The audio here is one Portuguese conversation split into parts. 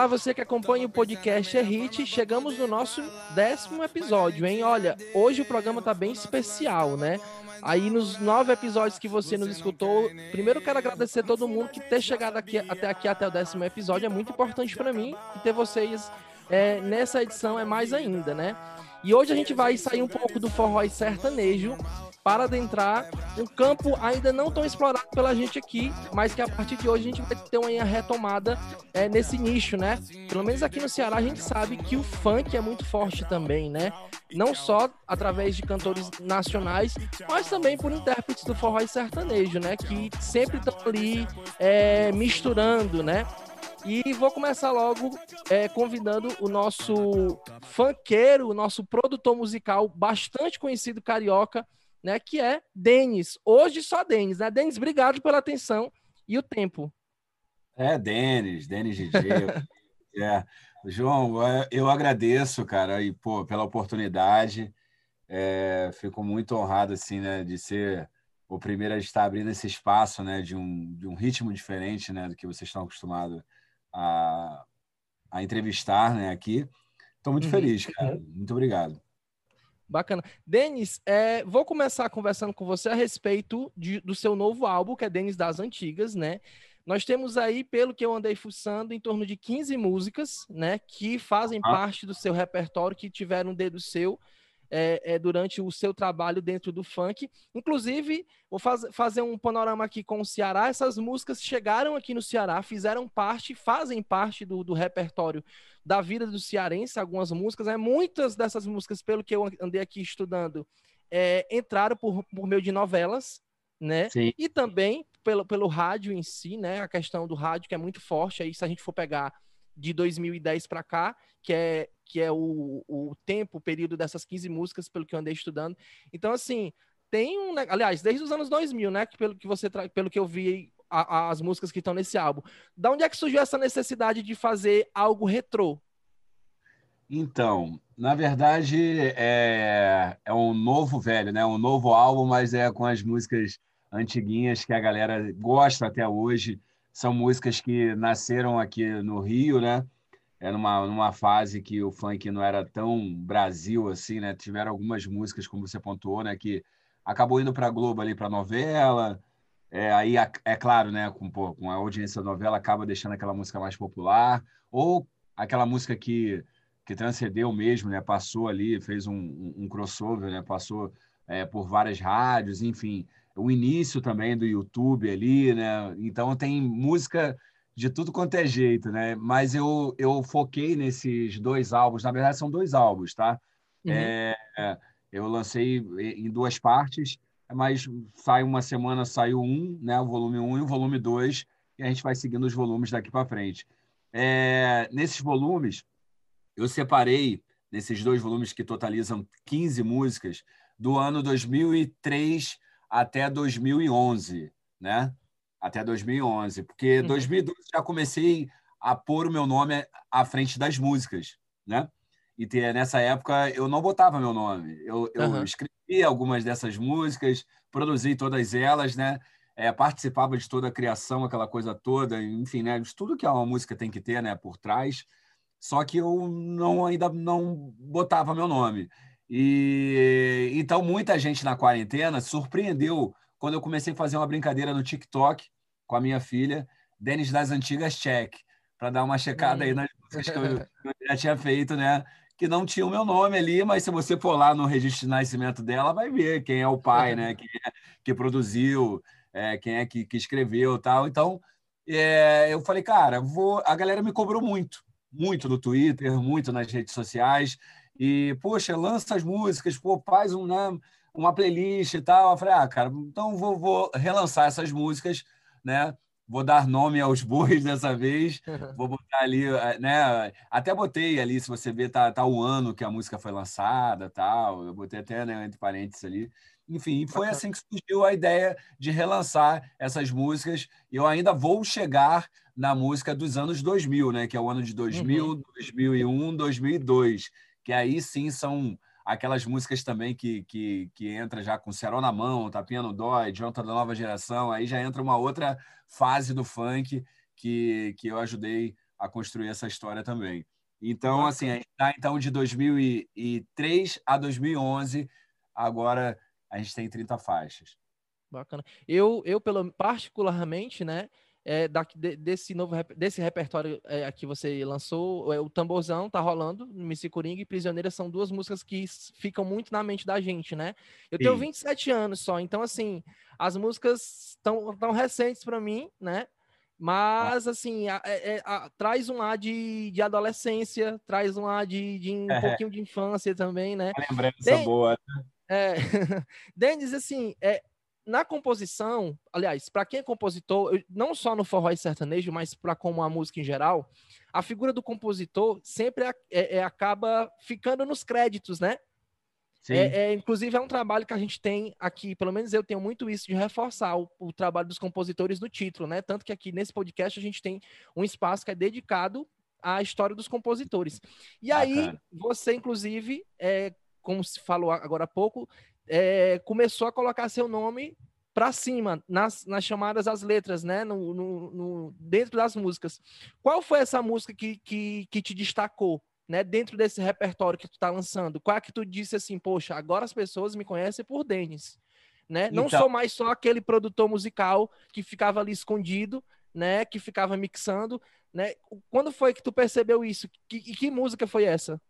Olá, você que acompanha o podcast é Hit. Chegamos no nosso décimo episódio, hein? Olha, hoje o programa tá bem especial, né? Aí nos nove episódios que você nos escutou, primeiro quero agradecer a todo mundo que ter chegado aqui até aqui até o décimo episódio é muito importante para mim ter vocês é, nessa edição é mais ainda, né? E hoje a gente vai sair um pouco do forró e sertanejo para adentrar um campo ainda não tão explorado pela gente aqui, mas que a partir de hoje a gente vai ter uma retomada é, nesse nicho, né? Pelo menos aqui no Ceará a gente sabe que o funk é muito forte também, né? Não só através de cantores nacionais, mas também por intérpretes do forró e sertanejo, né? Que sempre estão ali é, misturando, né? E vou começar logo é, convidando o nosso funkeiro, o nosso produtor musical bastante conhecido carioca, né? Que é Denis. Hoje só Denis, né? Denis, obrigado pela atenção e o tempo. É, Denis, Denis DJ. é. João, eu agradeço, cara, e, pô, pela oportunidade. É, fico muito honrado, assim, né, de ser o primeiro a estar abrindo esse espaço, né, de um, de um ritmo diferente, né, do que vocês estão acostumados a, a entrevistar né, aqui. Estou muito uhum. feliz, cara. Muito obrigado. Bacana. Denis, é, vou começar conversando com você a respeito de, do seu novo álbum, que é Denis das Antigas, né? Nós temos aí, pelo que eu andei fuçando, em torno de 15 músicas, né? Que fazem ah. parte do seu repertório, que tiveram um dedo seu é, é, durante o seu trabalho dentro do funk. Inclusive, vou faz, fazer um panorama aqui com o Ceará. Essas músicas chegaram aqui no Ceará, fizeram parte, fazem parte do, do repertório da vida do cearense, algumas músicas. Né? Muitas dessas músicas, pelo que eu andei aqui estudando, é, entraram por, por meio de novelas, né? Sim. E também pelo, pelo rádio em si, né? A questão do rádio que é muito forte. Aí, se a gente for pegar de 2010 para cá, que é, que é o, o tempo, o período dessas 15 músicas, pelo que eu andei estudando. Então, assim, tem um. Aliás, desde os anos 2000, né? Que pelo que você pelo que eu vi, a, a, as músicas que estão nesse álbum. Da onde é que surgiu essa necessidade de fazer algo retrô? Então, na verdade, é, é um novo velho, né? Um novo álbum, mas é com as músicas antiguinhas que a galera gosta até hoje. São músicas que nasceram aqui no Rio, né? É numa, numa fase que o funk não era tão Brasil assim, né? Tiveram algumas músicas, como você pontuou, né? Que acabou indo para a Globo ali, para novela. É, aí, é claro, né? Com, pô, com a audiência da novela, acaba deixando aquela música mais popular. Ou aquela música que, que transcendeu mesmo, né? Passou ali, fez um, um, um crossover, né? Passou é, por várias rádios, enfim. O início também do YouTube ali, né? Então, tem música de tudo quanto é jeito, né? Mas eu, eu foquei nesses dois álbuns, na verdade são dois álbuns, tá? Uhum. É, eu lancei em duas partes, mas sai uma semana, saiu um, né? O volume 1 um e o volume 2, e a gente vai seguindo os volumes daqui para frente. É, nesses volumes, eu separei, nesses dois volumes que totalizam 15 músicas, do ano 2003 até 2011, né? Até 2011, porque em uhum. 2012 já comecei a pôr o meu nome à frente das músicas, né? E ter, nessa época eu não botava meu nome, eu, eu uhum. escrevi algumas dessas músicas, produzi todas elas, né? É, participava de toda a criação, aquela coisa toda, enfim, né? De tudo que uma música tem que ter, né? Por trás. Só que eu não ainda não botava meu nome. E então muita gente na quarentena surpreendeu quando eu comecei a fazer uma brincadeira no TikTok com a minha filha, Denis das Antigas Check, para dar uma checada aí hum. nas músicas que eu, que eu já tinha feito, né? que não tinha o meu nome ali, mas se você for lá no registro de nascimento dela, vai ver quem é o pai, né? Quem é que produziu, é, quem é que, que escreveu tal. Então, é, eu falei, cara, vou. A galera me cobrou muito, muito no Twitter, muito nas redes sociais. E, poxa, lança as músicas, pô, faz um, né, uma playlist e tal. Eu falei, ah, cara, então vou, vou relançar essas músicas, né? Vou dar nome aos bois dessa vez. Vou botar ali, eh, né? Até botei ali, se você ver, tá, tá o ano que a música foi lançada, tal. Eu botei até né, entre parênteses ali. Enfim, foi assim que surgiu a ideia de relançar essas músicas. Eu ainda vou chegar na música dos anos 2000, né? Que é o ano de 2000, uhum. 2001, 2002. Que aí sim são aquelas músicas também que, que, que entra já com Cerol na mão, Tapinha no Dói, Jonathan da Nova Geração, aí já entra uma outra fase do funk que, que eu ajudei a construir essa história também. Então, assim, a gente está então de 2003 a 2011, agora a gente tem 30 faixas. Bacana. Eu, eu pelo, particularmente, né, é, da, de, desse novo desse repertório é, que você lançou, é, o Tamborzão tá rolando, Missy Coringa e Prisioneira são duas músicas que ficam muito na mente da gente, né? Eu Sim. tenho 27 anos só, então assim, as músicas estão tão recentes para mim, né? Mas, assim, a, a, é, é, a, traz um ar de, de adolescência, traz um ar de, de um é. pouquinho de infância também, né? Uma lembrança Den boa. Né? É, Denis, assim, é, na composição, aliás, para quem é compositor, não só no forró e sertanejo, mas para como a música em geral, a figura do compositor sempre é, é, acaba ficando nos créditos, né? É, é, inclusive, é um trabalho que a gente tem aqui, pelo menos eu tenho muito isso de reforçar o, o, trabalho dos compositores no título, né? Tanto que aqui nesse podcast a gente tem um espaço que é dedicado à história dos compositores. E aí, você, inclusive, é, como se falou agora há pouco, é, começou a colocar seu nome para cima nas, nas chamadas às letras, né? No, no, no, dentro das músicas. Qual foi essa música que, que, que te destacou? né, dentro desse repertório que tu tá lançando? Qual é que tu disse assim, poxa, agora as pessoas me conhecem por Denis, né? Então... Não sou mais só aquele produtor musical que ficava ali escondido, né, que ficava mixando, né? Quando foi que tu percebeu isso? Que, que música foi essa?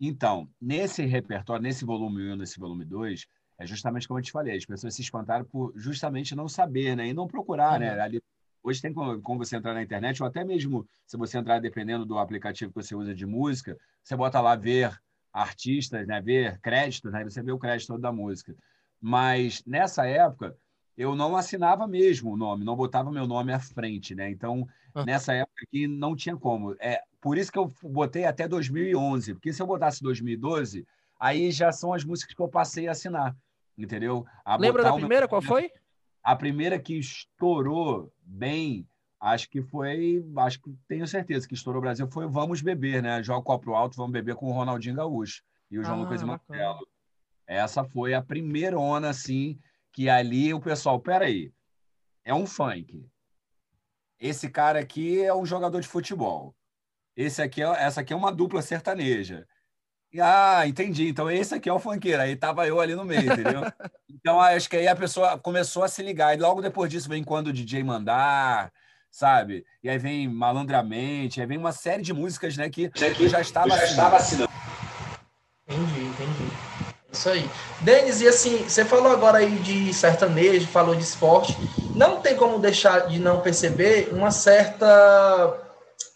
Então, nesse repertório, nesse volume 1, nesse volume 2, é justamente como eu te falei, as pessoas se espantaram por justamente não saber, né, e não procurar, né, uhum. né, ali Hoje tem como, como, você entrar na internet, ou até mesmo se você entrar, dependendo do aplicativo que você usa de música, você bota lá ver artistas, né? ver créditos, né? você vê o crédito da música. Mas nessa época, eu não assinava mesmo o nome, não botava meu nome à frente. Né? Então, ah. nessa época aqui, não tinha como. É, por isso que eu botei até 2011, porque se eu botasse 2012, aí já são as músicas que eu passei a assinar. Entendeu? A Lembra da primeira? Meu... Qual foi? A primeira que estourou bem, acho que foi, acho que tenho certeza que estourou o Brasil foi Vamos Beber, né? Joga o copo alto, vamos beber com o Ronaldinho Gaúcho e o João ah, Lucas Martelo. Essa foi a primeira ona, assim, que ali o pessoal, peraí, é um funk. Esse cara aqui é um jogador de futebol. Esse aqui é, essa aqui é uma dupla sertaneja. Ah, entendi. Então esse aqui é o funkeiro. Aí tava eu ali no meio, entendeu? então acho que aí a pessoa começou a se ligar. E logo depois disso vem quando o DJ mandar, sabe? E aí vem malandramente, aí vem uma série de músicas, né, que eu já estava, já estava assinando. Entendi, entendi. Isso aí. Denis, e assim, você falou agora aí de sertanejo, falou de esporte. Não tem como deixar de não perceber uma certa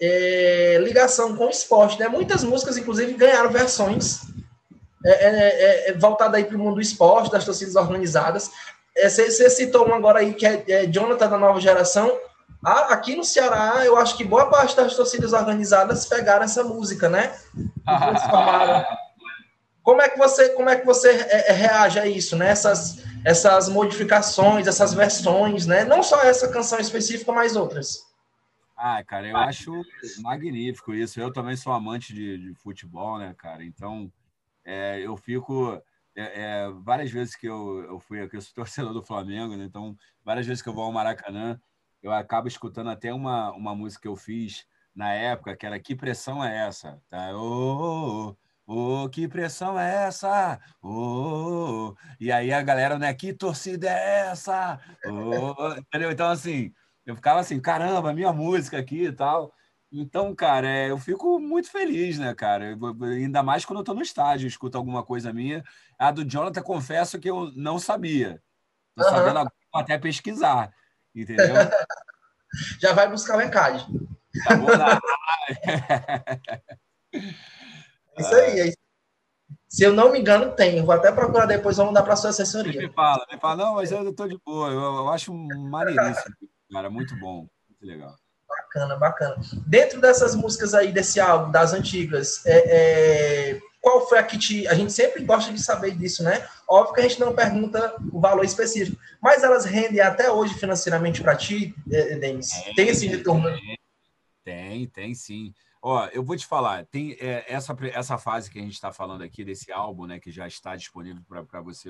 é, ligação com o esporte. Né? Muitas músicas, inclusive, ganharam versões é, é, é, é voltadas aí para o mundo do esporte, das torcidas organizadas. Você citou uma agora aí que é, Jonathan da nova geração. Ah, aqui no Ceará, eu acho que boa parte das torcidas organizadas pegaram essa música, né? como é que você, como é que você reage a isso, né? Essas, essas modificações, essas versões, né? Não só essa canção específica, mas outras. Ah, cara, eu acho magnífico isso. Eu também sou amante de, de futebol, né, cara? Então, é, eu fico. É, é, várias vezes que eu, eu fui aqui, eu sou torcedor do Flamengo, né? Então, várias vezes que eu vou ao Maracanã, eu acabo escutando até uma, uma música que eu fiz na época, que era Que Pressão é Essa? Tá? Oh, oh, oh, que pressão é essa? Oh, e aí a galera, né? Que torcida é essa? Oh, entendeu? Então, assim, eu ficava assim, caramba, minha música aqui e tal. Então, cara, é, eu fico muito feliz, né, cara? ainda mais quando eu tô no estádio, escuto alguma coisa minha. A do Jonathan, confesso que eu não sabia. Tô uhum. sabendo agora, até pesquisar, entendeu? Já vai buscar o encade. Já vou lá. isso aí, é isso. Se eu não me engano, tem. Vou até procurar depois, vamos dar para sua assessoria. Me fala, me fala, não, mas eu tô de boa. Eu, eu acho maneiríssimo cara, muito bom, muito legal. Bacana, bacana. Dentro dessas músicas aí, desse álbum, das antigas, é, é, qual foi a que te. A gente sempre gosta de saber disso, né? Óbvio que a gente não pergunta o valor específico, mas elas rendem até hoje financeiramente para ti, é, Denis? Tem, tem esse retorno? Tem, tem sim. Ó, eu vou te falar, tem é, essa, essa fase que a gente está falando aqui desse álbum, né, que já está disponível para você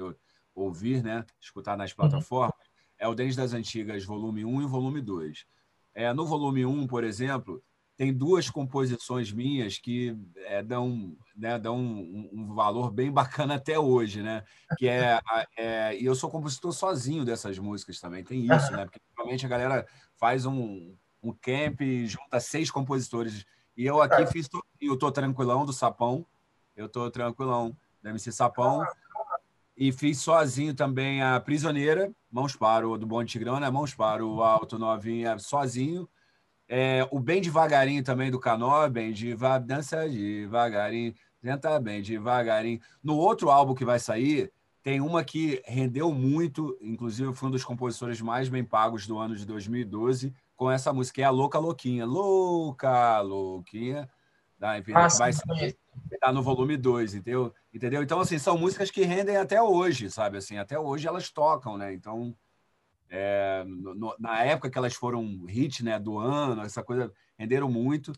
ouvir, né, escutar nas uhum. plataformas. Uhum é o Dentes das Antigas, volume 1 e volume 2. É, no volume 1, por exemplo, tem duas composições minhas que é, dão, né, dão um, um, valor bem bacana até hoje, né? Que é, é, e eu sou compositor sozinho dessas músicas também, tem isso, né? Porque normalmente a galera faz um, um camp e junta seis compositores. E eu aqui fiz, eu tô tranquilão do Sapão, eu tô tranquilão da MC Sapão, e fiz sozinho também a Prisioneira, Mãos para o do Bom Tigrão, né? Mãos para o Alto Novinha, sozinho. É, o Bem Devagarinho também do Canó, bem devagar, dança devagarinho, tenta bem devagarinho. No outro álbum que vai sair, tem uma que rendeu muito, inclusive foi um dos compositores mais bem pagos do ano de 2012, com essa música, que é a Louca Louquinha. Louca Louquinha. Tá, enfim, ah, vai estar tá no volume 2, entendeu? entendeu? Então, assim, são músicas que rendem até hoje, sabe? Assim, até hoje elas tocam, né? Então, é, no, na época que elas foram hit né, do ano, essa coisa renderam muito,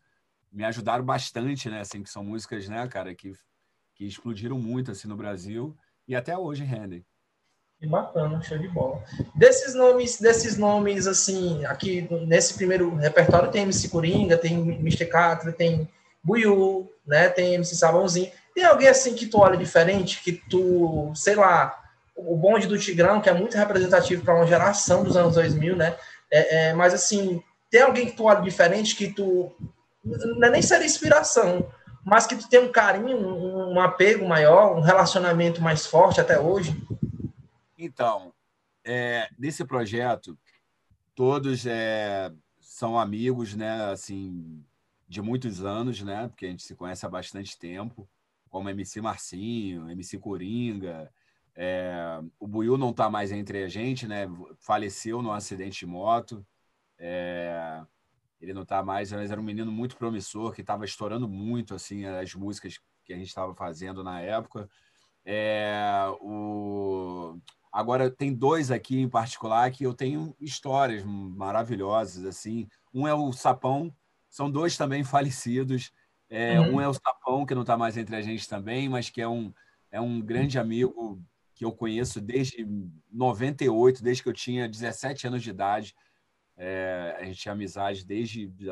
me ajudaram bastante, né? Assim, que são músicas, né, cara, que, que explodiram muito assim no Brasil e até hoje rendem. Que bacana, show de bola. Desses nomes, desses nomes, assim, aqui nesse primeiro repertório tem MC Coringa, tem Mr. Catra, tem Buiu, né? Tem MC Sabãozinho. Tem alguém assim que tu olha diferente, que tu, sei lá, o bonde do Tigrão, que é muito representativo para uma geração dos anos 2000, né? É, é, mas, assim, tem alguém que tu olha diferente, que tu. Não é nem ser inspiração, mas que tu tem um carinho, um, um apego maior, um relacionamento mais forte até hoje? Então, é, nesse projeto, todos é, são amigos, né? Assim, de muitos anos, né? Porque a gente se conhece há bastante tempo, como MC Marcinho, MC Coringa, é, o Buiu não está mais entre a gente, né? Faleceu num acidente de moto. É, ele não está mais, mas era um menino muito promissor que estava estourando muito assim as músicas que a gente estava fazendo na época. É, o... Agora tem dois aqui em particular que eu tenho histórias maravilhosas assim. Um é o Sapão, são dois também falecidos. É, uhum. Um é o Sapão que não está mais entre a gente também, mas que é um é um grande amigo que eu conheço desde 98, desde que eu tinha 17 anos de idade. É, a gente tinha amizade desde de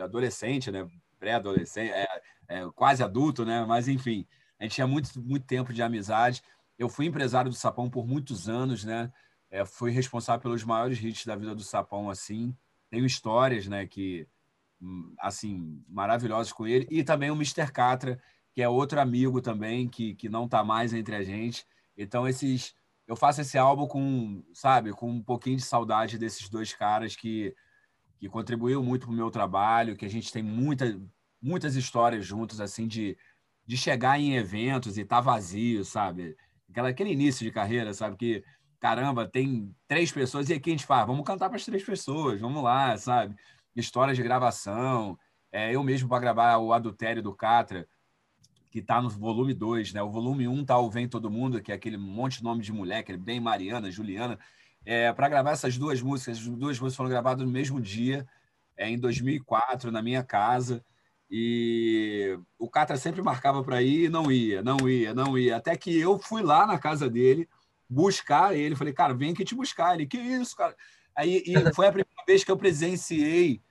adolescente, né? Pré-adolescente, é, é, quase adulto, né? Mas enfim, a gente tinha muito, muito tempo de amizade. Eu fui empresário do Sapão por muitos anos, né? É, fui responsável pelos maiores hits da vida do Sapão, assim. Tenho histórias, né? Que assim maravilhosas com ele e também o Mr. Catra, que é outro amigo também que, que não está mais entre a gente então, esses eu faço esse álbum com, sabe, com um pouquinho de saudade desses dois caras que, que contribuíram muito para o meu trabalho, que a gente tem muita, muitas histórias juntos, assim, de, de chegar em eventos e tá vazio, sabe? Aquela, aquele início de carreira, sabe? Que, caramba, tem três pessoas e aqui a gente fala, vamos cantar para as três pessoas, vamos lá, sabe? Histórias de gravação. É, eu mesmo, para gravar o Adultério do Catra, que está no volume 2, né? O volume 1 um tá o Vem Todo Mundo, que é aquele monte de nome de mulher, aquele bem Mariana, Juliana. É, para gravar essas duas músicas, as duas músicas foram gravadas no mesmo dia, é, em 2004, na minha casa. E o Catra sempre marcava para ir e não ia, não ia, não ia. Até que eu fui lá na casa dele buscar ele. Falei, cara, vem aqui te buscar. Ele, que isso, cara? Aí e foi a primeira vez que eu presenciei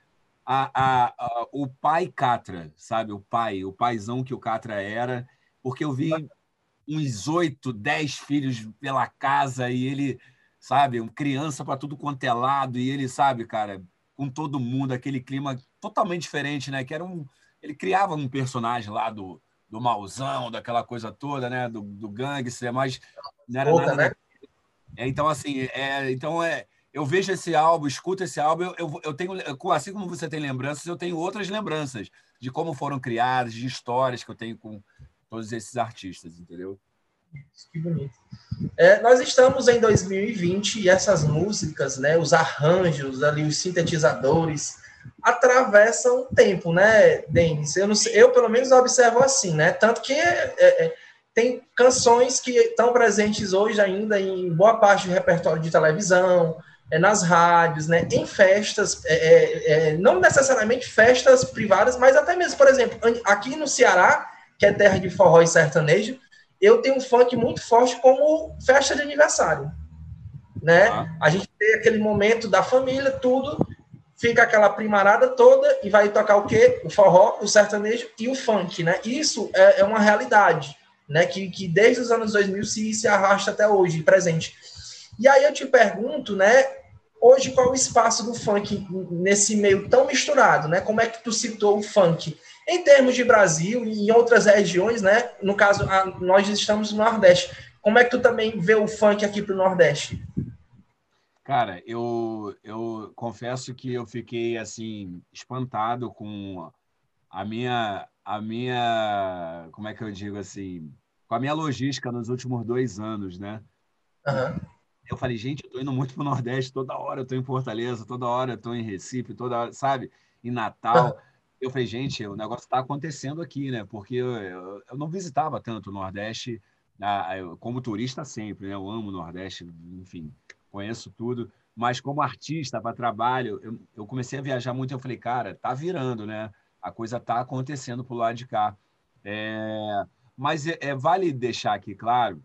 a, a, a, o pai Catra, sabe? O pai, o paizão que o Catra era, porque eu vi uns oito, dez filhos pela casa e ele, sabe, uma criança para tudo quanto é lado e ele, sabe, cara, com todo mundo, aquele clima totalmente diferente, né? Que era um, ele criava um personagem lá do, do mauzão, daquela coisa toda, né? Do, do gangster, mas não era Outra, nada. Né? É, então, assim, é, então é, eu vejo esse álbum, escuto esse álbum, eu, eu, eu, tenho, assim como você tem lembranças, eu tenho outras lembranças de como foram criadas, de histórias que eu tenho com todos esses artistas, entendeu? Que bonito. É, nós estamos em 2020 e essas músicas, né, os arranjos ali, os sintetizadores, atravessam o tempo, né, Denis? Eu, sei, eu, pelo menos observo assim, né? Tanto que é, é, tem canções que estão presentes hoje ainda em boa parte do repertório de televisão, é, nas rádios, né, em festas, é, é, é, não necessariamente festas privadas, mas até mesmo, por exemplo, aqui no Ceará, que é terra de forró e sertanejo, eu tenho um funk muito forte como festa de aniversário, né? Ah. A gente tem aquele momento da família, tudo, fica aquela primarada toda e vai tocar o quê? O forró, o sertanejo e o funk, né? Isso é, é uma realidade, né? Que, que desde os anos 2000 se, se arrasta até hoje, presente. E aí eu te pergunto, né? Hoje, qual é o espaço do funk nesse meio tão misturado, né? Como é que tu citou o funk? Em termos de Brasil e em outras regiões, né? No caso, a, nós estamos no Nordeste. Como é que tu também vê o funk aqui para o Nordeste? Cara, eu, eu confesso que eu fiquei assim espantado com a minha a minha como é que eu digo assim com a minha logística nos últimos dois anos, né? Uhum. Eu falei, gente, eu tô indo muito pro Nordeste toda hora, eu tô em Fortaleza, toda hora eu tô em Recife, toda hora, sabe? Em Natal. Eu falei, gente, o negócio está acontecendo aqui, né? Porque eu, eu, eu, não visitava tanto o Nordeste como turista sempre, né? Eu amo o Nordeste, enfim, conheço tudo. Mas como artista, para trabalho, eu, eu, comecei a viajar muito. Eu falei, cara, tá virando, né? A coisa tá acontecendo pro lado de cá. É, mas é, é, vale deixar aqui claro,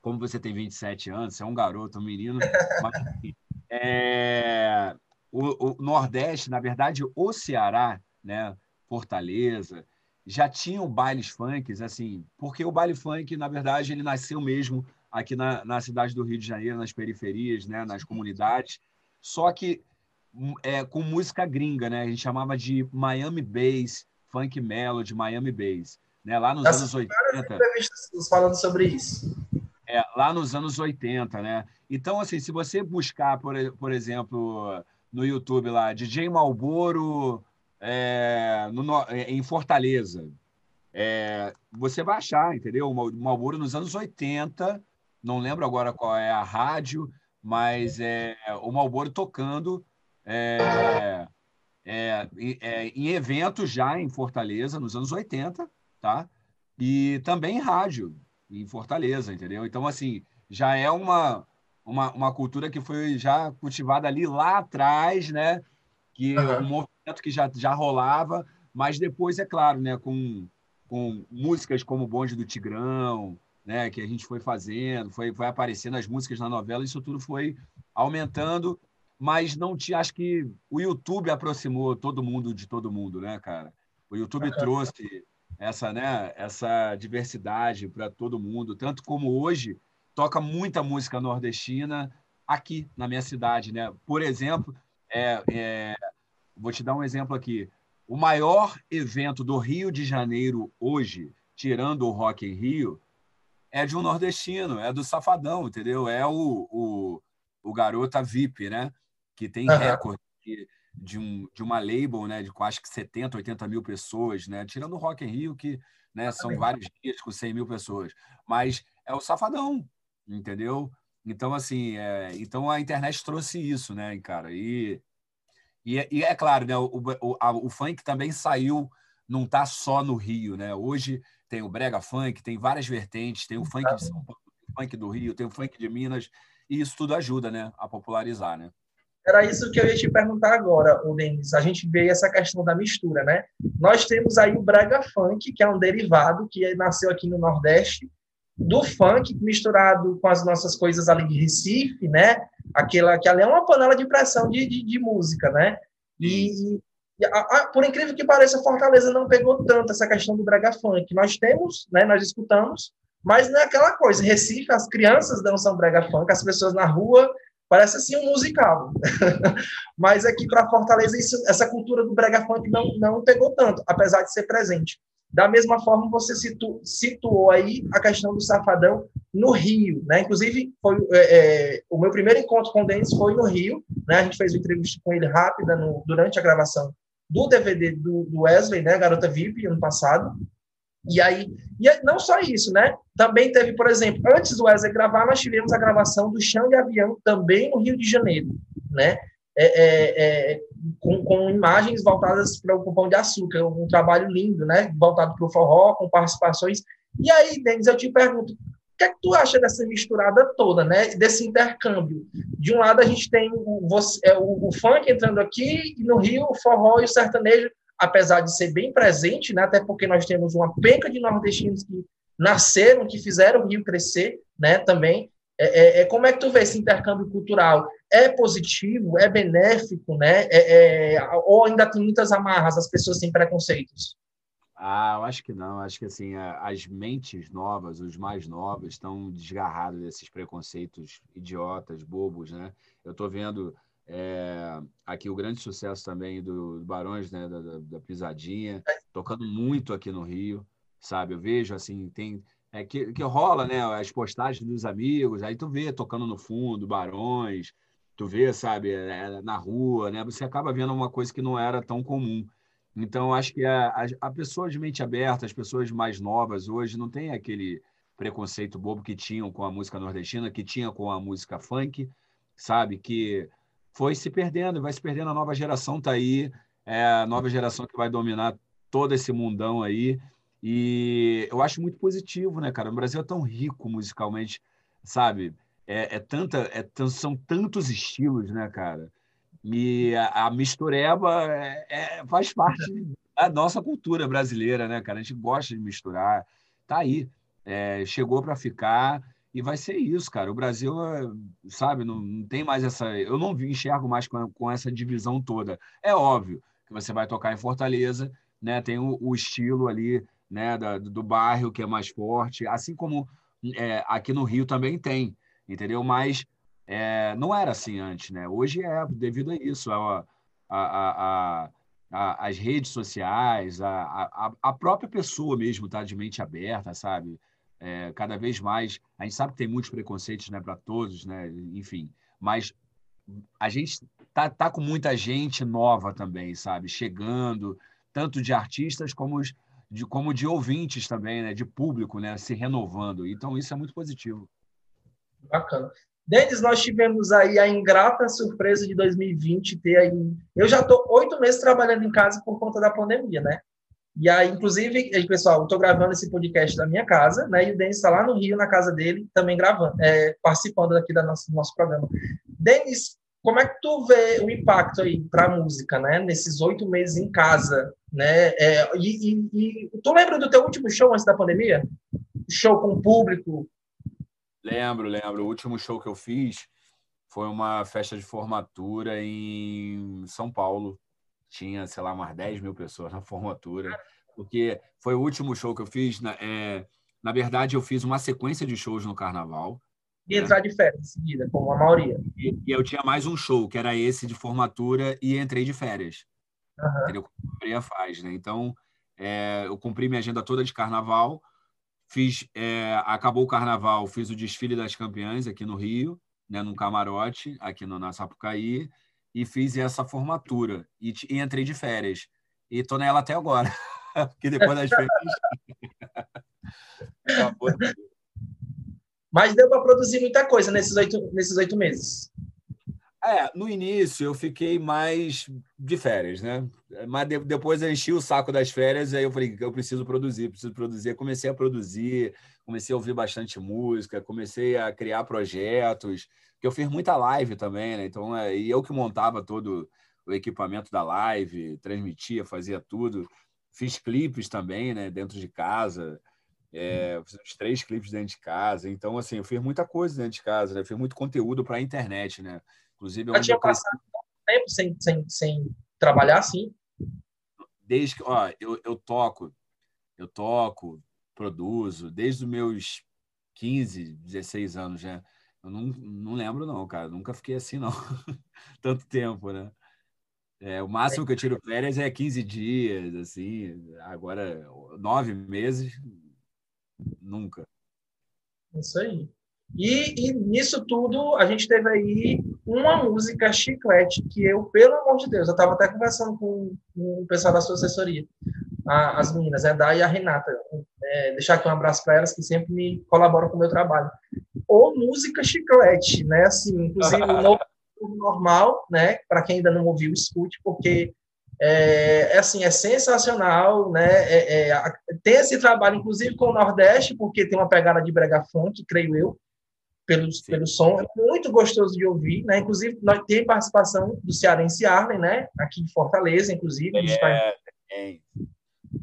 como você tem 27 anos, você é um garoto, um menino, mas, é, o, o Nordeste, na verdade, o Ceará, né? Fortaleza, já tinham bailes funks, assim, porque o baile funk, na verdade, ele nasceu mesmo aqui na, na cidade do Rio de Janeiro, nas periferias, né, nas comunidades, só que hum, é, com música gringa, né? A gente chamava de Miami Bass, Funk Melody, Miami Bass, né? Lá nos anos 80. entrevistas falando sobre isso. É, lá nos anos 80, né? Então, assim, se você buscar, por, por exemplo, no YouTube lá, DJ Malboro é, no, em Fortaleza, é, você vai achar, entendeu? Malboro nos anos 80, não lembro agora qual é a rádio, mas é o Malboro tocando é, é, é, em eventos já em Fortaleza, nos anos 80, tá? E também em rádio, em Fortaleza, entendeu? Então, assim, já é uma, uma, uma cultura que foi já cultivada ali lá atrás, né? Que uhum. um movimento que já, já rolava, mas depois, é claro, né? Com, com músicas como o Bonde do Tigrão, né, que a gente foi fazendo, foi, foi aparecendo as músicas na novela, isso tudo foi aumentando, mas não tinha, acho que o YouTube aproximou todo mundo de todo mundo, né, cara? O YouTube trouxe essa, né, essa diversidade para todo mundo, tanto como hoje toca muita música nordestina aqui na minha cidade, né? Por exemplo, é, é, vou te dar um exemplo aqui. O maior evento do Rio de Janeiro hoje, tirando o Rock em Rio, é de um nordestino, é do Safadão, entendeu? É o, o, o Garota VIP, né? Que tem uhum. recorde de, de, um, de uma label, né? De acho que 70, 80 mil pessoas, né? Tirando o Rock in Rio, que né, são vários dias com 100 mil pessoas. Mas é o Safadão, entendeu? Então, assim, é, então a internet trouxe isso, né, cara? E, e, e é claro, né? O, o, a, o funk também saiu, não tá só no Rio, né? Hoje tem o brega funk, tem várias vertentes, tem o funk de São Paulo, o funk do Rio, tem o funk de Minas, e isso tudo ajuda, né, a popularizar, né? Era isso que eu ia te perguntar agora, o Denis. A gente vê essa questão da mistura, né? Nós temos aí o brega funk, que é um derivado que nasceu aqui no Nordeste, do funk misturado com as nossas coisas ali de Recife, né? Aquela que ali é uma panela de pressão de, de, de música, né? E, a, a, por incrível que pareça, Fortaleza não pegou tanto essa questão do brega funk. Nós temos, né, nós escutamos, mas não é aquela coisa. Recife, as crianças dançam brega funk, as pessoas na rua, parece assim um musical. mas aqui para Fortaleza, isso, essa cultura do brega funk não, não pegou tanto, apesar de ser presente. Da mesma forma, você situ, situou aí a questão do Safadão no Rio, né? Inclusive, foi, é, é, o meu primeiro encontro com o Denis foi no Rio, né? A gente fez uma entrevista com ele rápida no, durante a gravação do DVD do, do Wesley, né, Garota VIP, ano passado. E aí, e não só isso, né? Também teve, por exemplo, antes do Wesley gravar, nós tivemos a gravação do Chão de Avião, também no Rio de Janeiro, né? É, é, é, com, com, imagens voltadas para o Pão de Açúcar, um trabalho lindo, né? Voltado para o forró, com participações. E aí, Denis, eu te pergunto, que é que tu acha dessa misturada toda, né? Desse intercâmbio? De um lado a gente tem o, é, o, o funk entrando aqui e no Rio o forró e o sertanejo, apesar de ser bem presente, né? Até porque nós temos uma penca de nordestinos que nasceram, que fizeram o Rio crescer, né? Também. É, é, é, como é que tu vê esse intercâmbio cultural? É positivo? É benéfico? Né? É, é, ou ainda tem muitas amarras, as pessoas têm preconceitos? Ah, eu acho que não. Acho que assim as mentes novas, os mais novos, estão desgarrados desses preconceitos idiotas, bobos, né? Eu estou vendo é, aqui o grande sucesso também do, Barões, né? Da, da, da, Pisadinha, tocando muito aqui no Rio, sabe? Eu vejo assim tem é que, que rola, né? As postagens dos amigos, aí tu vê tocando no fundo, Barões, tu vê, sabe? É, na rua, né? Você acaba vendo uma coisa que não era tão comum. Então, acho que a, a, a pessoa de mente aberta, as pessoas mais novas hoje, não tem aquele preconceito bobo que tinham com a música nordestina, que tinha com a música funk, sabe? Que foi se perdendo, vai se perdendo. A nova geração está aí, é a nova geração que vai dominar todo esse mundão aí. E eu acho muito positivo, né, cara? O Brasil é tão rico musicalmente, sabe? É, é tanta, é, são tantos estilos, né, cara? E a, a mistureba é, é, faz parte da nossa cultura brasileira, né, cara? A gente gosta de misturar. Tá aí. É, chegou para ficar e vai ser isso, cara. O Brasil, sabe, não, não tem mais essa. Eu não enxergo mais com, com, essa divisão toda. É óbvio que você vai tocar em Fortaleza, né? Tem o, o estilo ali, né, da, do bairro que é mais forte, assim como é, aqui no Rio também tem, entendeu? Mas é, não era assim antes, né? Hoje é devido a isso, a, a, a, a as redes sociais, a, a, própria pessoa mesmo tá de mente aberta, sabe? É, cada vez mais, a gente sabe que tem muitos preconceitos, né, para todos, né? Enfim, mas a gente tá, tá com muita gente nova também, sabe? Chegando, tanto de artistas como de, como de ouvintes também, né? De público, né? Se renovando. Então isso é muito positivo. Bacana. Denis, nós tivemos aí a ingrata surpresa de 2020 ter aí. Eu já estou oito meses trabalhando em casa por conta da pandemia, né? E aí, inclusive, pessoal, estou gravando esse podcast da minha casa, né? E o Denis está lá no Rio, na casa dele, também gravando, é, participando aqui do nosso, programa. Denis, como é que tu vê o impacto aí para a música, né? Nesses oito meses em casa, né? É, e, e, e, tu lembra do teu último show antes da pandemia? Show com público, Lembro, lembro. O último show que eu fiz foi uma festa de formatura em São Paulo. Tinha, sei lá, umas 10 mil pessoas na formatura. Porque foi o último show que eu fiz. Na, é, na verdade, eu fiz uma sequência de shows no carnaval. E né? entrar de férias em seguida, como a maioria. E, e, eu tinha mais um show, que era esse de formatura, e entrei de férias. Uhum. Entendeu? Cumpri a faz, né? Então, é, eu cumpri minha agenda toda de carnaval Fiz, é, acabou o carnaval, fiz o desfile das campeãs aqui no Rio, né, num camarote, aqui no, na Sapucaí, e fiz essa formatura. E, e entrei de férias. E tô nela até agora. Porque depois das férias. Mas deu para produzir muita coisa nesses oito, nesses oito meses. É, no início eu fiquei mais de férias, né? Mas de, depois eu enchi o saco das férias, aí eu falei, eu preciso produzir, preciso produzir. Comecei a produzir, comecei a ouvir bastante música, comecei a criar projetos, que eu fiz muita live também, né? Então, é, e eu que montava todo o equipamento da live, transmitia, fazia tudo. Fiz clipes também, né? Dentro de casa. É, fiz uns três clipes dentro de casa. Então, assim, eu fiz muita coisa dentro de casa, né? Fiz muito conteúdo para a internet, né? Inclusive, Já tinha passado tempo sem, sem, sem trabalhar assim? Desde que, ó, eu, eu toco, eu toco, produzo, desde os meus 15, 16 anos, né? Eu não, não lembro, não, cara. Nunca fiquei assim, não. Tanto tempo, né? É, o máximo que eu tiro férias é 15 dias, assim. Agora, nove meses, nunca. Isso aí. E, e, nisso tudo, a gente teve aí uma música chiclete que eu, pelo amor de Deus, eu estava até conversando com, com, o pessoal da sua assessoria, a, as meninas, a Dai e a Renata. É, deixar aqui um abraço para elas que sempre me colaboram com o meu trabalho. Ou música chiclete, né? Assim, inclusive o normal, né? Para quem ainda não ouviu, escute, porque é, é, assim, é sensacional, né? É, é, tem esse trabalho, inclusive, com o Nordeste, porque tem uma pegada de brega funk, creio eu, pelo, pelo som. É muito gostoso de ouvir, né? Inclusive, nós tem participação do Cearense Arlen, né? Aqui de Fortaleza, inclusive. É, é.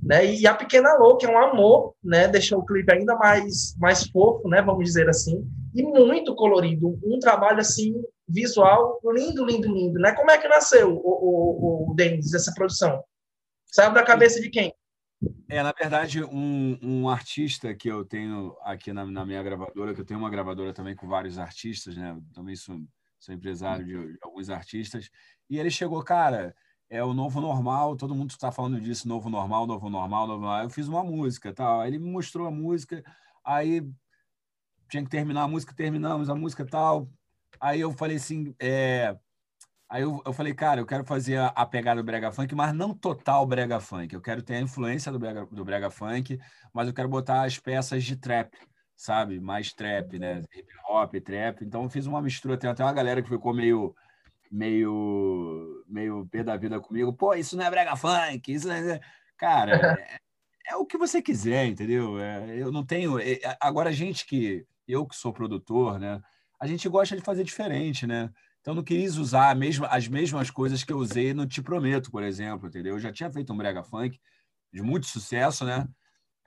Né? E a Pequena Lou, que é um amor, né? Deixou o clipe ainda mais, mais fofo, né? Vamos dizer assim. e muito colorido, um trabalho assim visual lindo, lindo, lindo, né? Como é que nasceu o, o, o Denis, essa produção? Saiu da cabeça de quem? É, na verdade, um, um artista que eu tenho aqui na, na, minha gravadora, que eu tenho uma gravadora também com vários artistas, né? também sou, sou empresário de, de, alguns artistas, e ele chegou, cara, é o novo normal, todo mundo está falando disso, novo normal, novo normal, novo normal. Eu fiz uma música, tal. Aí ele me mostrou a música, aí tinha que terminar a música, terminamos a música tal. Aí eu falei assim, é, Aí eu, eu falei, cara, eu quero fazer a, a, pegada do brega funk, mas não total brega funk. Eu quero ter a influência do brega, do brega funk, mas eu quero botar as peças de trap, sabe? Mais trap, né? Hip hop, trap. Então eu fiz uma mistura. Tem até uma galera que ficou meio meio meio pé da vida comigo. Pô, isso não é brega funk, isso não é... Cara, é, é o que você quiser, entendeu? É, eu não tenho... É, agora, a gente que... Eu que sou produtor, né? A gente gosta de fazer diferente, né? Então, não quis usar mesma, as mesmas coisas que eu usei no Te Prometo, por exemplo, entendeu? Eu já tinha feito um brega funk de muito sucesso, né?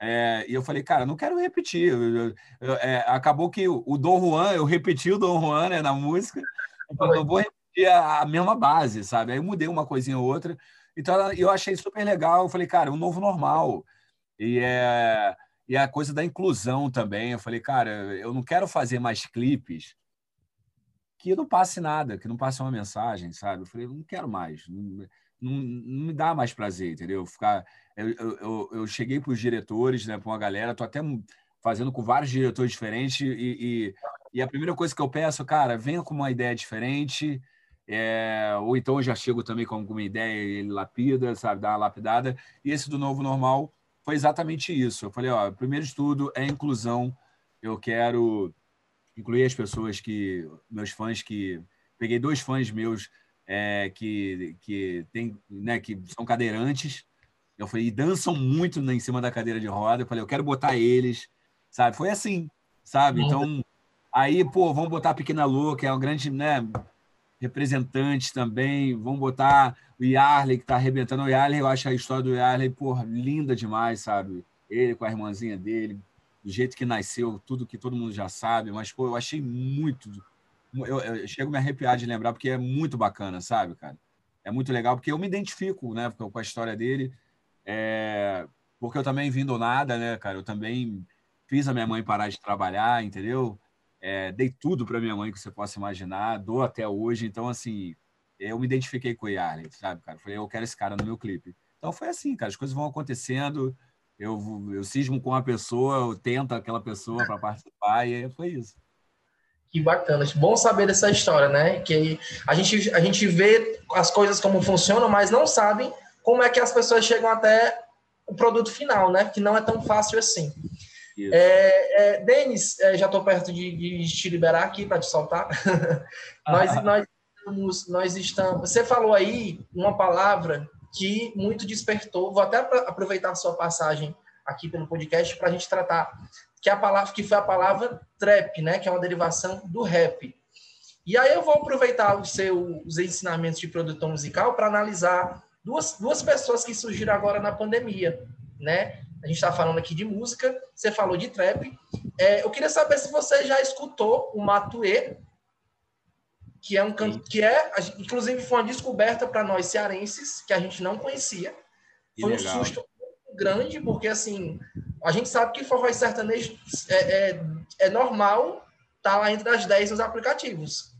É, e eu falei, cara, não quero repetir. Eu, eu, é, acabou que o, Dom Juan, eu repeti o Dom Juan né, na música, então eu vou repetir a, a, mesma base, sabe? Aí eu mudei uma coisinha ou outra. Então, eu achei super legal. Eu falei, cara, um novo normal. E, é, e a coisa da inclusão também. Eu falei, cara, eu não quero fazer mais clipes que não passe nada, que não passe uma mensagem, sabe? Eu falei, não quero mais, não, não, não me dá mais prazer, entendeu? Ficar, eu, eu, eu cheguei para os diretores, né, para uma galera, tô até fazendo com vários diretores diferentes e, e, e, a primeira coisa que eu peço, cara, venha com uma ideia diferente, é, ou então eu já chego também com alguma ideia e ele lapida, sabe, dá uma lapidada. E esse do novo normal foi exatamente isso. Eu falei, ó, primeiro de tudo é inclusão. Eu quero incluir as pessoas que meus fãs que peguei dois fãs meus é, que que tem né que são cadeirantes eu falei e dançam muito em cima da cadeira de roda eu falei eu quero botar eles sabe foi assim sabe então aí pô vamos botar a pequena Lu que é um grande né representante também vamos botar o Yarley que está arrebentando o Yarley eu acho a história do Yarley porra, linda demais sabe ele com a irmãzinha dele do jeito que nasceu, tudo que todo mundo já sabe, mas pô, eu achei muito. Eu, eu chego a me arrepiar de lembrar, porque é muito bacana, sabe, cara? É muito legal, porque eu me identifico né, com a história dele, é, porque eu também vim do nada, né, cara? Eu também fiz a minha mãe parar de trabalhar, entendeu? É, dei tudo para minha mãe que você possa imaginar, dou até hoje. Então, assim, eu me identifiquei com o Yarley, sabe, cara? Falei, eu quero esse cara no meu clipe. Então foi assim, cara, as coisas vão acontecendo eu, eu cismo com uma pessoa, eu tento aquela pessoa para participar, e foi isso. Que bacana, bom saber dessa história, né? Que a gente, a gente vê as coisas como funcionam, mas não sabem como é que as pessoas chegam até o produto final, né? Que não é tão fácil assim. É, é, Denis, é, já estou perto de, de, te liberar aqui para te soltar. nós, ah. nós, estamos, nós estamos. Você falou aí uma palavra que muito despertou. Vou até aproveitar a sua passagem aqui pelo podcast para a gente tratar que a palavra que foi a palavra trap, né, que é uma derivação do rap. E aí eu vou aproveitar os seus ensinamentos de produtor musical para analisar duas, duas pessoas que surgiram agora na pandemia, né? A gente está falando aqui de música, você falou de trap. É, eu queria saber se você já escutou o Matuê, que é um canto que é, inclusive foi uma descoberta para nós cearenses que a gente não conhecia. Foi um susto grande porque assim a gente sabe que forró sertanejo é, é, é normal tá lá entre as 10 nos aplicativos,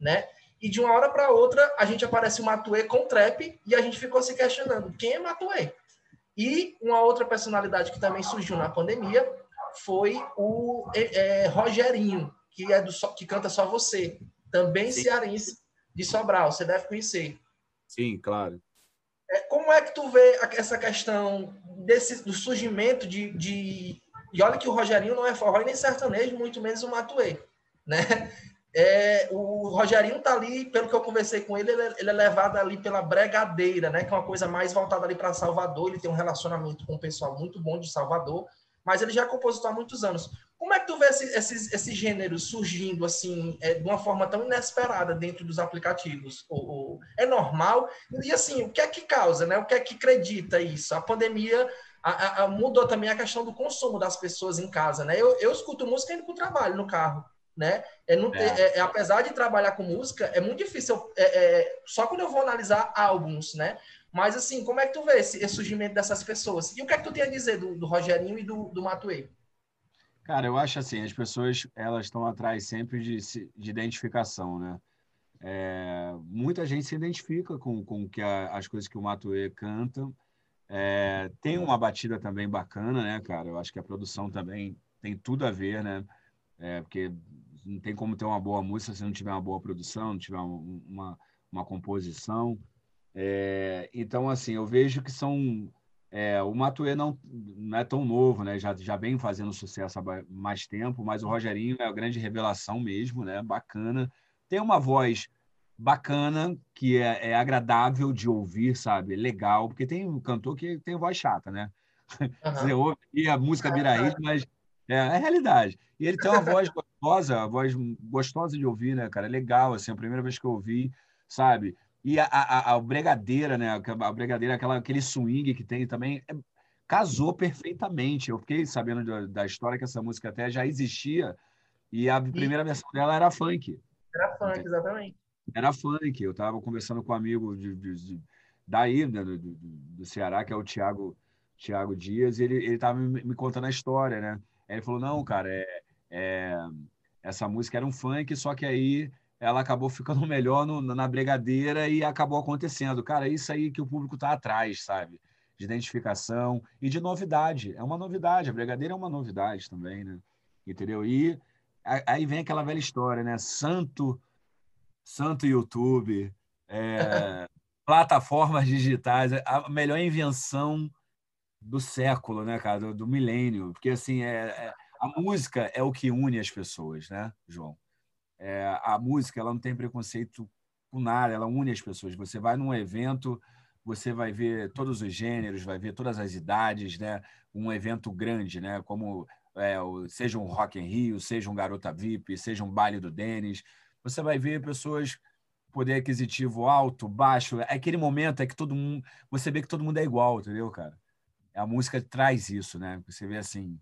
né? E de uma hora para outra a gente aparece o Matuê com trap e a gente ficou se questionando quem é Matuê. E uma outra personalidade que também surgiu na pandemia foi o é, é Rogerinho, que é do que canta só você, também Sim. cearense de Sobral, você deve conhecer. Sim, claro. É, como é que tu vê essa questão desse, do surgimento de, de... E olha que o Rogerinho não é forró e nem sertanejo, muito menos o Matuê, né? É, o Rogerinho tá ali, pelo que eu conversei com ele, ele é, ele é levado ali pela bregadeira, né? Que é uma coisa mais voltada ali para Salvador. Ele tem um relacionamento com o pessoal muito bom de Salvador, mas ele já é compositor há muitos anos. Como é que tu vê esse, gêneros surgindo assim, é, de uma forma tão inesperada dentro dos aplicativos? Ou, ou, é normal? E assim, o que é que causa, né? O que é que acredita isso? A pandemia a, a, mudou também a questão do consumo das pessoas em casa, né? Eu, eu escuto música indo para o trabalho, no carro, né? É não ter, é. É, é, apesar de trabalhar com música, é muito difícil. É, é, só quando eu vou analisar álbuns, né? Mas assim, como é que tu vê esse, esse surgimento dessas pessoas? E o que é que tu tem a dizer do, do Rogerinho e do, do Matuê? Cara, eu acho assim, as pessoas elas estão atrás sempre de, de identificação, né? É, muita gente se identifica com, com que a, as coisas que o Matuê canta. Tem uma batida também bacana, né, cara? Eu acho que a produção também tem tudo a ver, né? É, porque não tem como ter uma boa música se não tiver uma boa produção, não tiver uma, uma composição. É, então, assim, eu vejo que são. É, o Matuê não, não é tão novo, né? Já, já vem fazendo sucesso há mais tempo, mas o Rogerinho é a grande revelação mesmo, né? Bacana. Tem uma voz bacana, que é, é agradável de ouvir, sabe? Legal, porque tem um cantor que tem voz chata, né? Uhum. Você ouve e a música vira hit, mas é, é a realidade. E ele tem uma voz gostosa, a voz gostosa de ouvir, né, cara? É legal, assim, a primeira vez que eu ouvi, sabe? E a, a, a bregadeira, né? A bregadeira, aquela, aquele swing que tem também, é, casou perfeitamente. Eu fiquei sabendo da, da, história que essa música até já existia e a primeira e... versão dela era funk. Era funk, exatamente. Era funk. Eu estava conversando com um amigo de, de, de daí, né, do, do, do, Ceará, que é o Tiago Thiago Dias, e ele estava me, me contando a história, né? Aí ele falou: não, cara, é, é, essa música era um funk, só que aí ela acabou ficando melhor no, na bregadeira e acabou acontecendo. Cara, isso aí que o público está atrás, sabe? De identificação e de novidade. É uma novidade, a bregadeira é uma novidade também, né? Entendeu? E aí vem aquela velha história, né? Santo, santo YouTube, é, plataformas digitais, a melhor invenção do século, né, cara, do, do milênio, porque assim é, é, a música é o que une as pessoas, né, João? É, a música ela não tem preconceito com nada, ela une as pessoas. Você vai num evento, você vai ver todos os gêneros, vai ver todas as idades, né? Um evento grande, né? Como é, seja um Rock em Rio, seja um Garota VIP, seja um baile do Denis, você vai ver pessoas poder aquisitivo alto, baixo. É aquele momento é que todo mundo, você vê que todo mundo é igual, entendeu, cara? A música traz isso, né? Você vê assim,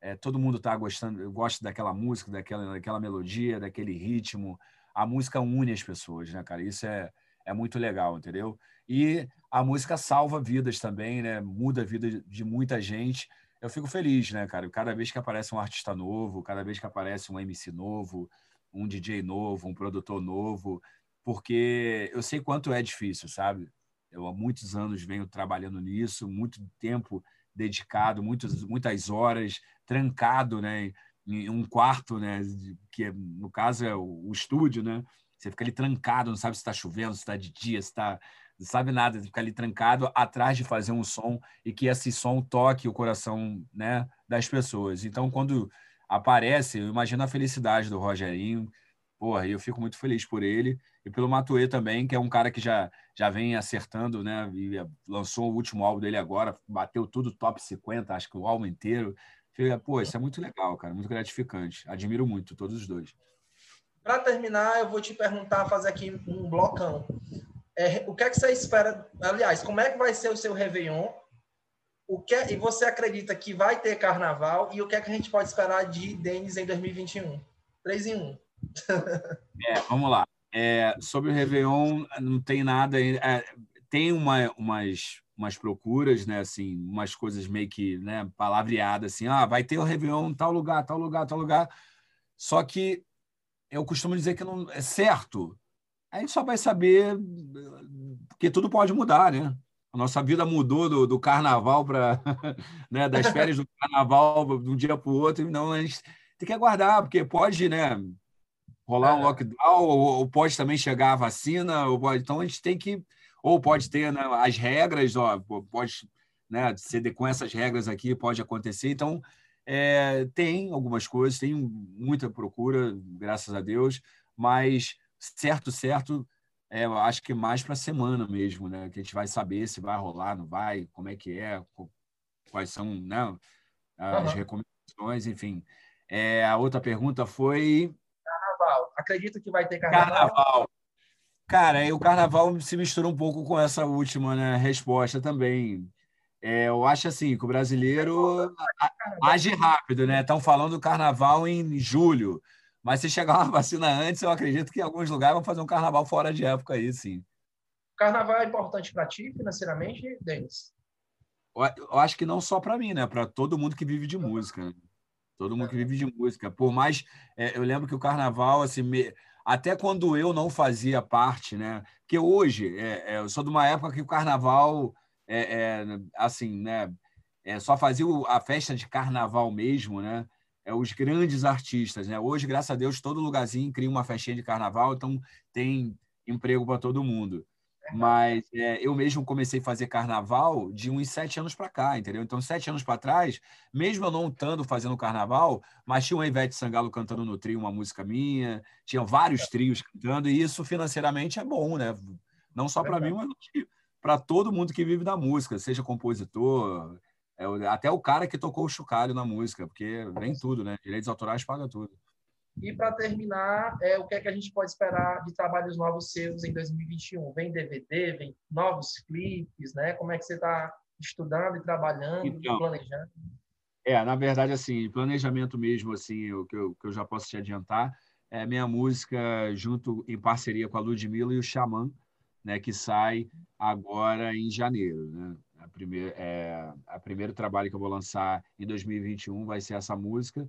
é, todo mundo está gostando, gosta daquela música, daquela, daquela melodia, daquele ritmo. A música une as pessoas, né, cara? Isso é, é muito legal, entendeu? E a música salva vidas também, né? Muda a vida de muita gente. Eu fico feliz, né, cara? Cada vez que aparece um artista novo, cada vez que aparece um MC novo, um DJ novo, um produtor novo, porque eu sei quanto é difícil, sabe? Eu há muitos anos venho trabalhando nisso, muito tempo dedicado, muitas, muitas horas, trancado, né? Em um quarto, né? Que no caso é o, o estúdio, né? Você fica ali trancado, não sabe se está chovendo, se está de dia, se está não sabe nada, você fica ali trancado atrás de fazer um som e que esse som toque o coração né, das pessoas. Então, quando aparece, eu imagino a felicidade do Rogerinho, porra, eu fico muito feliz por ele e pelo Matuê também, que é um cara que já, já vem acertando, né? E lançou o último álbum dele agora, bateu tudo top 50, acho que o álbum inteiro. Pô, isso é muito legal, cara, muito gratificante. Admiro muito todos os dois. Para terminar, eu vou te perguntar, fazer aqui um blocão. É, o que é que você espera? Aliás, como é que vai ser o seu Réveillon? O que é, e você acredita que vai ter carnaval? E o que é que a gente pode esperar de Denis em 2021? 3 em 1. é, vamos lá. É, sobre o Réveillon, não tem nada. É, tem uma, umas, umas procuras, né? Assim, umas coisas meio que né, palavreadas, assim, ah, vai ter o Réveillon em tal lugar, tal lugar, tal lugar. Só que eu costumo dizer que não é certo. A gente só vai saber porque tudo pode mudar, né? A nossa vida mudou do, do carnaval para né, das férias do carnaval de um dia para o outro, então a gente tem que aguardar, porque pode, né? Rolar um é. lockdown, ou, ou, pode também chegar a vacina, ou pode, então a gente tem que, ou pode ter né, as regras, ó, pode né, ser com essas regras aqui, pode acontecer. Então, é, tem algumas coisas, tem muita procura, graças a Deus, mas certo, certo, é, eu acho que mais para a semana mesmo, né? Que a gente vai saber se vai rolar, não vai, como é que é, quais são né, as uhum. recomendações, enfim. É, a outra pergunta foi? Acredito que vai ter carnaval? Carnaval. Cara, o carnaval se mistura um pouco com essa última né, resposta também. É, eu acho assim que o brasileiro age rápido, né? Estão falando do carnaval em julho. Mas se chegar uma vacina antes, eu acredito que em alguns lugares vão fazer um carnaval fora de época aí, sim. Carnaval é importante para ti financeiramente, Denis? Eu acho que não só para mim, né? Para todo mundo que vive de música. Todo mundo que vive de música. Por mais. É, eu lembro que o carnaval, assim, me... até quando eu não fazia parte, né? Porque hoje, é, é, eu sou de uma época que o carnaval, é, é assim, né? É, só fazia a festa de carnaval mesmo, né? É, os grandes artistas, né? Hoje, graças a Deus, todo lugarzinho cria uma festinha de carnaval, então tem emprego para todo mundo. Mas é, eu mesmo comecei a fazer carnaval de uns sete anos para cá, entendeu? Então, sete anos para trás, mesmo eu não estando fazendo carnaval, mas tinha o Ivete Sangalo cantando no trio uma música minha, tinha vários trios cantando, e isso financeiramente é bom, né? Não só para mim, mas para todo mundo que vive da música, seja compositor, é, até o cara que tocou o chocalho na música, porque vem tudo, né? Direitos autorais paga tudo. E para terminar, é, o que é que a gente pode esperar de trabalhos novos seus em 2021? Vem DVD, vem novos clipes, né? Como é que você está estudando e trabalhando, então, planejando? É, na verdade, assim, planejamento mesmo, assim, o que eu, que eu já posso te adiantar, é minha música junto em parceria com a Ludmilla e o Xamã, né, que sai agora em janeiro, né? A primeira, é, a primeiro trabalho que eu vou lançar em 2021 vai ser essa música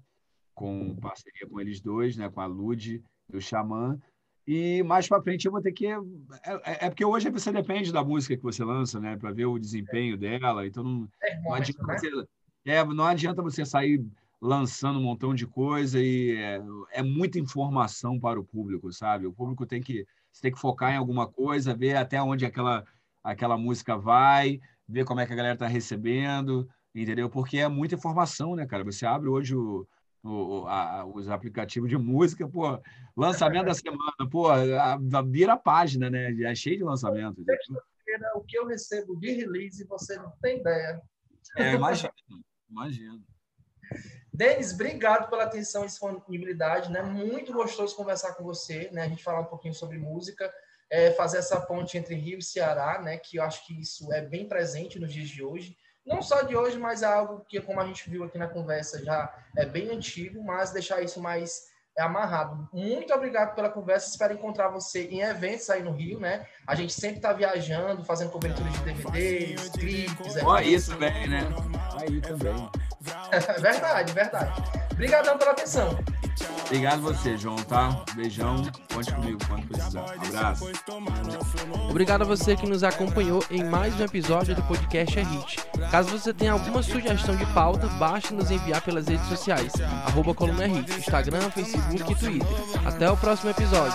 com parceria com eles dois, né, com a Lud e o Xamã. E mais para frente eu vou ter que. É, é, é, porque hoje você depende da música que você lança, né, para ver o desempenho dela. Então não, é não, adianta né? você, é, não adianta você sair lançando um montão de coisa e é, é, muita informação para o público, sabe? O público tem que você tem que focar em alguma coisa, ver até onde aquela aquela música vai, ver como é que a galera está recebendo, entendeu? Porque é muita informação, né, cara? Você abre hoje o, o, a, os aplicativos de música, pô, lançamento da semana, pô, a, a, vira a página, né? É cheio de lançamento. O que eu recebo de release, você não tem ideia. É, imagino, imagino. Denis, obrigado pela atenção e disponibilidade, né? Muito gostoso conversar com você, né? A gente falar um pouquinho sobre música, é, fazer essa ponte entre Rio e Ceará, né? Que eu acho que isso é bem presente nos dias de hoje não só de hoje, mas é algo que, como a gente viu aqui na conversa, já é bem antigo, mas deixar isso mais é, amarrado. Muito obrigado pela conversa. Espero encontrar você em eventos aí no Rio, né? A gente sempre está viajando, fazendo cobertura de DVDs, clipes. Ó, isso bem, né? Aí também. verdade, verdade. Obrigadão pela atenção. Obrigado você, João, tá? Beijão. Conte comigo quando precisar. abraço. Obrigado a você que nos acompanhou em mais um episódio do podcast É Hit. Caso você tenha alguma sugestão de pauta, basta nos enviar pelas redes sociais. Arroba Coluna é Hit, Instagram, Facebook e Twitter. Até o próximo episódio.